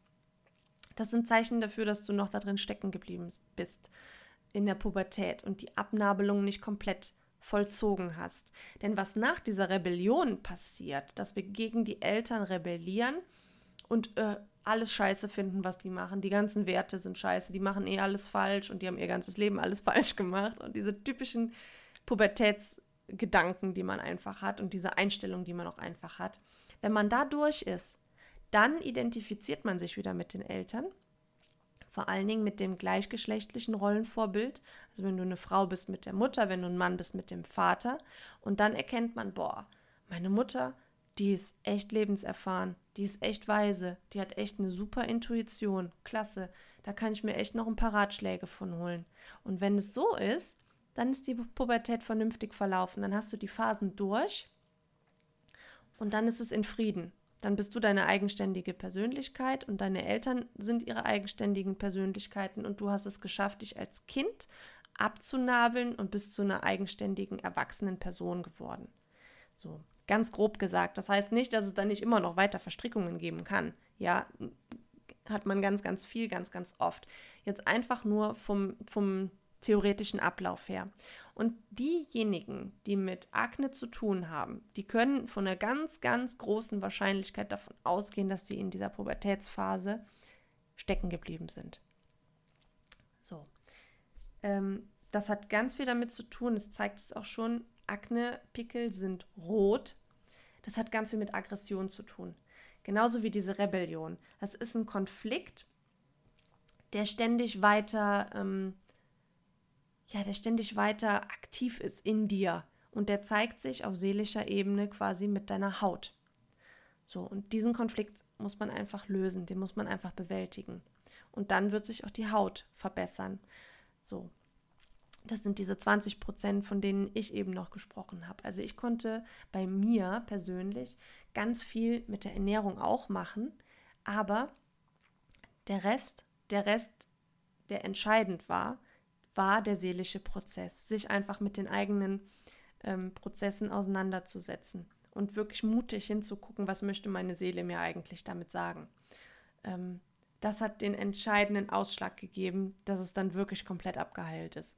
Das sind Zeichen dafür, dass du noch da drin stecken geblieben bist in der Pubertät und die Abnabelung nicht komplett vollzogen hast. Denn was nach dieser Rebellion passiert, dass wir gegen die Eltern rebellieren, und äh, alles scheiße finden, was die machen. Die ganzen Werte sind scheiße, die machen eh alles falsch und die haben ihr ganzes Leben alles falsch gemacht. Und diese typischen Pubertätsgedanken, die man einfach hat und diese Einstellung, die man auch einfach hat. Wenn man da durch ist, dann identifiziert man sich wieder mit den Eltern. Vor allen Dingen mit dem gleichgeschlechtlichen Rollenvorbild. Also wenn du eine Frau bist mit der Mutter, wenn du ein Mann bist mit dem Vater. Und dann erkennt man, boah, meine Mutter die ist echt lebenserfahren, die ist echt weise, die hat echt eine super Intuition, klasse, da kann ich mir echt noch ein paar Ratschläge von holen. Und wenn es so ist, dann ist die Pubertät vernünftig verlaufen, dann hast du die Phasen durch und dann ist es in Frieden. Dann bist du deine eigenständige Persönlichkeit und deine Eltern sind ihre eigenständigen Persönlichkeiten und du hast es geschafft, dich als Kind abzunabeln und bist zu einer eigenständigen, erwachsenen Person geworden. So. Ganz grob gesagt. Das heißt nicht, dass es dann nicht immer noch weiter Verstrickungen geben kann. Ja, hat man ganz, ganz viel, ganz, ganz oft. Jetzt einfach nur vom, vom theoretischen Ablauf her. Und diejenigen, die mit Akne zu tun haben, die können von einer ganz, ganz großen Wahrscheinlichkeit davon ausgehen, dass sie in dieser Pubertätsphase stecken geblieben sind. So. Ähm, das hat ganz viel damit zu tun, es zeigt es auch schon, Akne-Pickel sind rot, das hat ganz viel mit Aggression zu tun. Genauso wie diese Rebellion. Das ist ein Konflikt, der ständig weiter, ähm, ja, der ständig weiter aktiv ist in dir. Und der zeigt sich auf seelischer Ebene quasi mit deiner Haut. So, und diesen Konflikt muss man einfach lösen, den muss man einfach bewältigen. Und dann wird sich auch die Haut verbessern. So, das sind diese 20 Prozent, von denen ich eben noch gesprochen habe. Also ich konnte bei mir persönlich ganz viel mit der Ernährung auch machen, aber der Rest, der Rest, der entscheidend war, war der seelische Prozess, sich einfach mit den eigenen ähm, Prozessen auseinanderzusetzen und wirklich mutig hinzugucken, was möchte meine Seele mir eigentlich damit sagen. Ähm, das hat den entscheidenden Ausschlag gegeben, dass es dann wirklich komplett abgeheilt ist.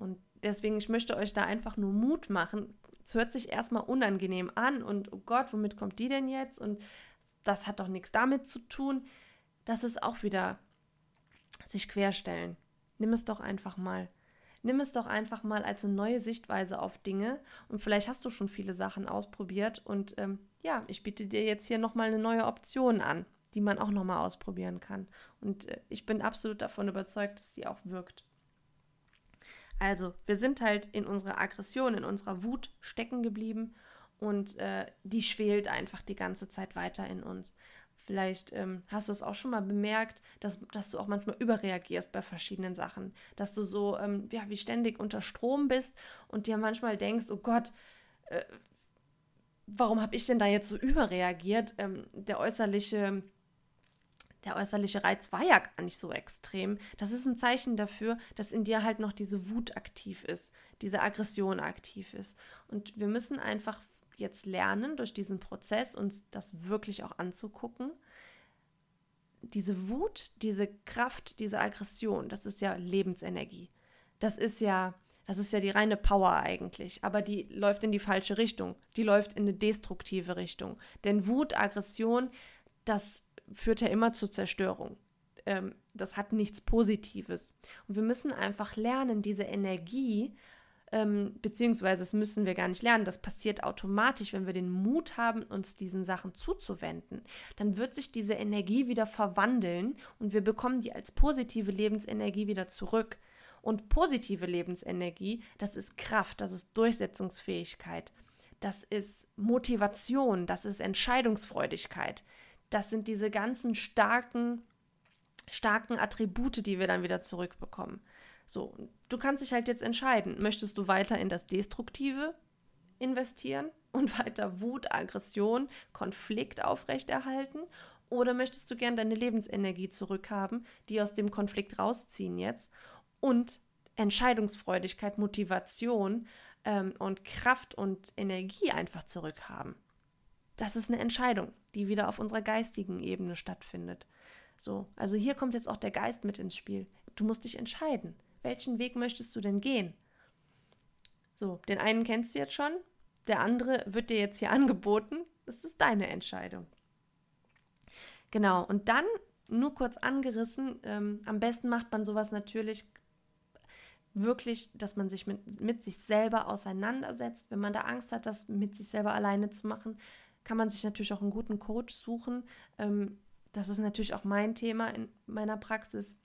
Und deswegen, ich möchte euch da einfach nur Mut machen. Es hört sich erstmal unangenehm an und oh Gott, womit kommt die denn jetzt? Und das hat doch nichts damit zu tun. Das ist auch wieder sich querstellen. Nimm es doch einfach mal. nimm es doch einfach mal als eine neue Sichtweise auf Dinge und vielleicht hast du schon viele Sachen ausprobiert und ähm, ja, ich biete dir jetzt hier nochmal eine neue Option an, die man auch nochmal ausprobieren kann. Und äh, ich bin absolut davon überzeugt, dass sie auch wirkt. Also, wir sind halt in unserer Aggression, in unserer Wut stecken geblieben und äh, die schwelt einfach die ganze Zeit weiter in uns. Vielleicht ähm, hast du es auch schon mal bemerkt, dass, dass du auch manchmal überreagierst bei verschiedenen Sachen. Dass du so, ähm, ja, wie ständig unter Strom bist und dir manchmal denkst, oh Gott, äh, warum habe ich denn da jetzt so überreagiert? Ähm, der äußerliche der äußerliche Reiz war ja gar nicht so extrem. Das ist ein Zeichen dafür, dass in dir halt noch diese Wut aktiv ist, diese Aggression aktiv ist. Und wir müssen einfach jetzt lernen, durch diesen Prozess uns das wirklich auch anzugucken. Diese Wut, diese Kraft, diese Aggression, das ist ja Lebensenergie. Das ist ja, das ist ja die reine Power eigentlich, aber die läuft in die falsche Richtung. Die läuft in eine destruktive Richtung. Denn Wut, Aggression, das führt ja immer zur Zerstörung. Ähm, das hat nichts Positives. Und wir müssen einfach lernen, diese Energie ähm, beziehungsweise das müssen wir gar nicht lernen, das passiert automatisch, wenn wir den Mut haben, uns diesen Sachen zuzuwenden. Dann wird sich diese Energie wieder verwandeln und wir bekommen die als positive Lebensenergie wieder zurück. Und positive Lebensenergie, das ist Kraft, das ist Durchsetzungsfähigkeit, das ist Motivation, das ist Entscheidungsfreudigkeit. Das sind diese ganzen starken, starken Attribute, die wir dann wieder zurückbekommen. So, du kannst dich halt jetzt entscheiden, möchtest du weiter in das Destruktive investieren und weiter Wut, Aggression, Konflikt aufrechterhalten oder möchtest du gern deine Lebensenergie zurückhaben, die aus dem Konflikt rausziehen jetzt und Entscheidungsfreudigkeit, Motivation ähm, und Kraft und Energie einfach zurückhaben. Das ist eine Entscheidung, die wieder auf unserer geistigen Ebene stattfindet. So, also hier kommt jetzt auch der Geist mit ins Spiel. Du musst dich entscheiden welchen Weg möchtest du denn gehen? So, den einen kennst du jetzt schon, der andere wird dir jetzt hier angeboten. Das ist deine Entscheidung. Genau, und dann nur kurz angerissen, ähm, am besten macht man sowas natürlich wirklich, dass man sich mit, mit sich selber auseinandersetzt. Wenn man da Angst hat, das mit sich selber alleine zu machen, kann man sich natürlich auch einen guten Coach suchen. Ähm, das ist natürlich auch mein Thema in meiner Praxis.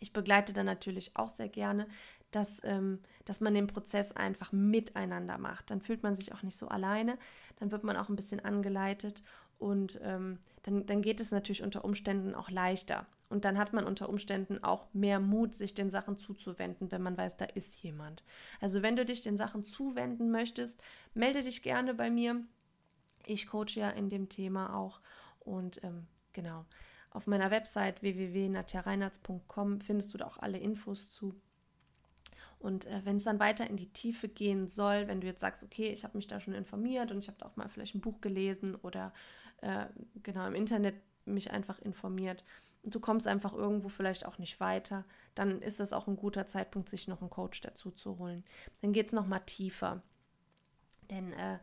Ich begleite dann natürlich auch sehr gerne, dass, ähm, dass man den Prozess einfach miteinander macht. Dann fühlt man sich auch nicht so alleine, dann wird man auch ein bisschen angeleitet und ähm, dann, dann geht es natürlich unter Umständen auch leichter. Und dann hat man unter Umständen auch mehr Mut, sich den Sachen zuzuwenden, wenn man weiß, da ist jemand. Also wenn du dich den Sachen zuwenden möchtest, melde dich gerne bei mir. Ich coache ja in dem Thema auch. Und ähm, genau. Auf meiner Website www.natjareinartz.com findest du da auch alle Infos zu. Und äh, wenn es dann weiter in die Tiefe gehen soll, wenn du jetzt sagst, okay, ich habe mich da schon informiert und ich habe da auch mal vielleicht ein Buch gelesen oder äh, genau im Internet mich einfach informiert und du kommst einfach irgendwo vielleicht auch nicht weiter, dann ist das auch ein guter Zeitpunkt, sich noch einen Coach dazu zu holen. Dann geht es nochmal tiefer. Denn äh,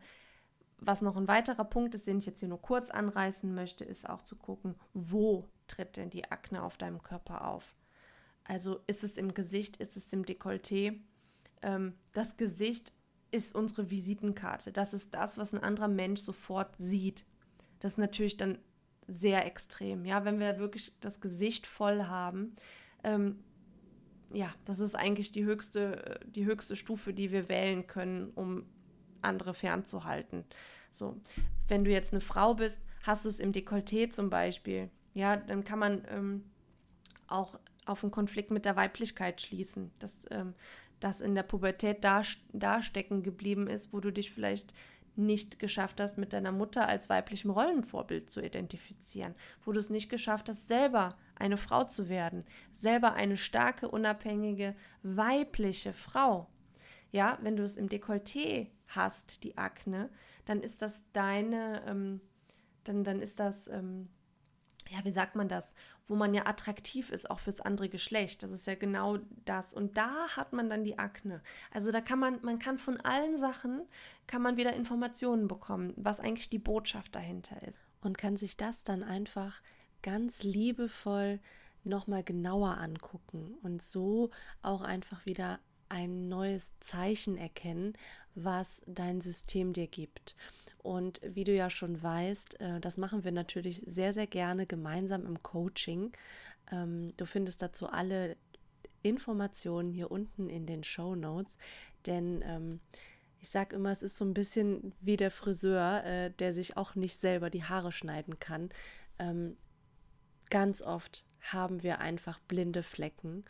was noch ein weiterer Punkt ist, den ich jetzt hier nur kurz anreißen möchte, ist auch zu gucken, wo tritt denn die Akne auf deinem Körper auf? Also ist es im Gesicht, ist es im Dekolleté? Ähm, das Gesicht ist unsere Visitenkarte. Das ist das, was ein anderer Mensch sofort sieht. Das ist natürlich dann sehr extrem. Ja, wenn wir wirklich das Gesicht voll haben, ähm, ja, das ist eigentlich die höchste, die höchste Stufe, die wir wählen können, um andere fernzuhalten. So, wenn du jetzt eine Frau bist, hast du es im Dekolleté zum Beispiel, ja, dann kann man ähm, auch auf einen Konflikt mit der Weiblichkeit schließen, dass ähm, das in der Pubertät da, da stecken geblieben ist, wo du dich vielleicht nicht geschafft hast, mit deiner Mutter als weiblichem Rollenvorbild zu identifizieren, wo du es nicht geschafft hast, selber eine Frau zu werden, selber eine starke, unabhängige, weibliche Frau. Ja, wenn du es im Dekolleté hast, die Akne, dann ist das deine, ähm, dann, dann ist das, ähm, ja, wie sagt man das, wo man ja attraktiv ist, auch fürs andere Geschlecht. Das ist ja genau das. Und da hat man dann die Akne. Also da kann man, man kann von allen Sachen, kann man wieder Informationen bekommen, was eigentlich die Botschaft dahinter ist. Und kann sich das dann einfach ganz liebevoll nochmal genauer angucken und so auch einfach wieder ein neues Zeichen erkennen, was dein System dir gibt. Und wie du ja schon weißt, äh, das machen wir natürlich sehr, sehr gerne gemeinsam im Coaching. Ähm, du findest dazu alle Informationen hier unten in den Show Notes, denn ähm, ich sage immer, es ist so ein bisschen wie der Friseur, äh, der sich auch nicht selber die Haare schneiden kann. Ähm, ganz oft haben wir einfach blinde Flecken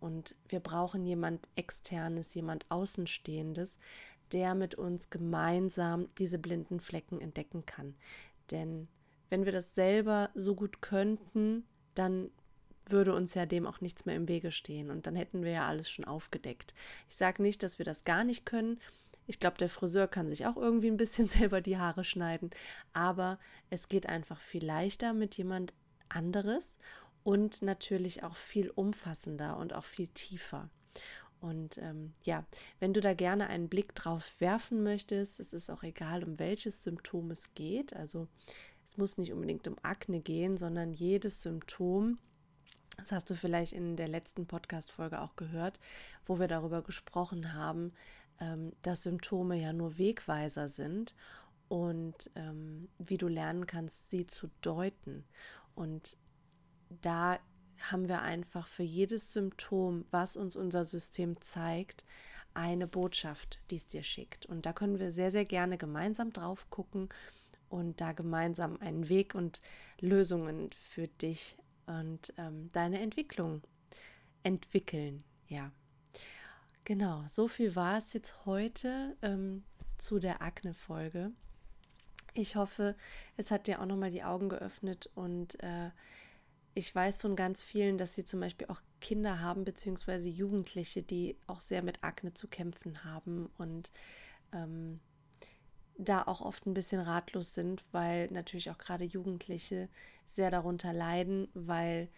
und wir brauchen jemand externes, jemand Außenstehendes, der mit uns gemeinsam diese blinden Flecken entdecken kann. Denn wenn wir das selber so gut könnten, dann würde uns ja dem auch nichts mehr im Wege stehen und dann hätten wir ja alles schon aufgedeckt. Ich sage nicht, dass wir das gar nicht können. Ich glaube, der Friseur kann sich auch irgendwie ein bisschen selber die Haare schneiden, aber es geht einfach viel leichter mit jemand anderes und natürlich auch viel umfassender und auch viel tiefer. Und ähm, ja, wenn du da gerne einen Blick drauf werfen möchtest, es ist auch egal, um welches Symptom es geht. Also es muss nicht unbedingt um Akne gehen, sondern jedes Symptom, das hast du vielleicht in der letzten Podcast-Folge auch gehört, wo wir darüber gesprochen haben, ähm, dass Symptome ja nur Wegweiser sind und ähm, wie du lernen kannst, sie zu deuten. Und da haben wir einfach für jedes Symptom, was uns unser System zeigt, eine Botschaft, die es dir schickt. Und da können wir sehr, sehr gerne gemeinsam drauf gucken und da gemeinsam einen Weg und Lösungen für dich und ähm, deine Entwicklung entwickeln. Ja, genau. So viel war es jetzt heute ähm, zu der Akne-Folge. Ich hoffe, es hat dir auch nochmal die Augen geöffnet und äh, ich weiß von ganz vielen, dass sie zum Beispiel auch Kinder haben, beziehungsweise Jugendliche, die auch sehr mit Akne zu kämpfen haben und ähm, da auch oft ein bisschen ratlos sind, weil natürlich auch gerade Jugendliche sehr darunter leiden, weil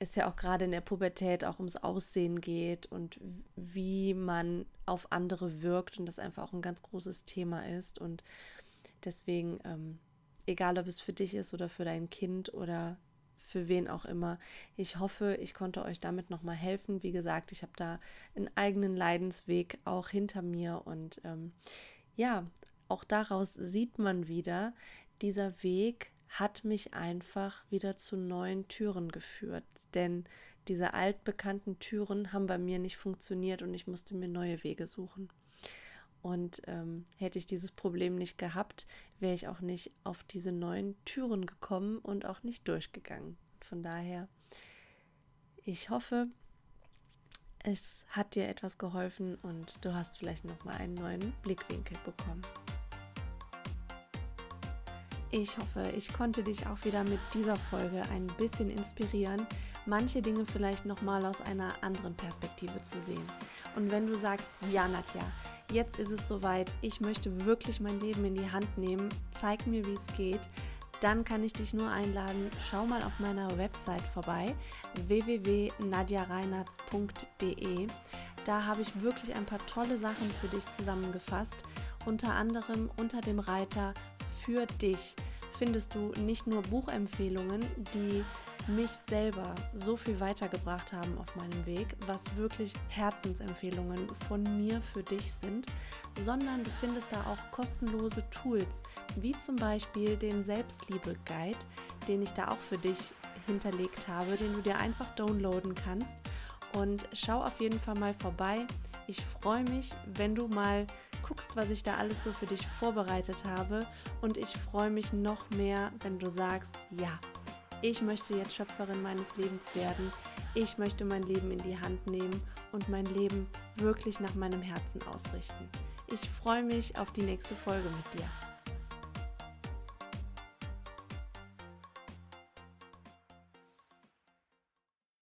es ja auch gerade in der Pubertät auch ums Aussehen geht und wie man auf andere wirkt und das einfach auch ein ganz großes Thema ist. Und deswegen, ähm, egal ob es für dich ist oder für dein Kind oder für wen auch immer. Ich hoffe, ich konnte euch damit nochmal helfen. Wie gesagt, ich habe da einen eigenen Leidensweg auch hinter mir und ähm, ja, auch daraus sieht man wieder, dieser Weg hat mich einfach wieder zu neuen Türen geführt, denn diese altbekannten Türen haben bei mir nicht funktioniert und ich musste mir neue Wege suchen. Und ähm, hätte ich dieses Problem nicht gehabt, wäre ich auch nicht auf diese neuen Türen gekommen und auch nicht durchgegangen. Von daher, ich hoffe, es hat dir etwas geholfen und du hast vielleicht noch mal einen neuen Blickwinkel bekommen. Ich hoffe, ich konnte dich auch wieder mit dieser Folge ein bisschen inspirieren, manche Dinge vielleicht noch mal aus einer anderen Perspektive zu sehen. Und wenn du sagst, ja, Nadja, jetzt ist es soweit, ich möchte wirklich mein Leben in die Hand nehmen, zeig mir, wie es geht, dann kann ich dich nur einladen, schau mal auf meiner Website vorbei, www.nadjareinartz.de. Da habe ich wirklich ein paar tolle Sachen für dich zusammengefasst, unter anderem unter dem Reiter für dich findest du nicht nur Buchempfehlungen, die mich selber so viel weitergebracht haben auf meinem Weg, was wirklich Herzensempfehlungen von mir für dich sind, sondern du findest da auch kostenlose Tools, wie zum Beispiel den Selbstliebe-Guide, den ich da auch für dich hinterlegt habe, den du dir einfach downloaden kannst. Und schau auf jeden Fall mal vorbei. Ich freue mich, wenn du mal guckst, was ich da alles so für dich vorbereitet habe. Und ich freue mich noch mehr, wenn du sagst, ja, ich möchte jetzt Schöpferin meines Lebens werden. Ich möchte mein Leben in die Hand nehmen und mein Leben wirklich nach meinem Herzen ausrichten. Ich freue mich auf die nächste Folge mit dir.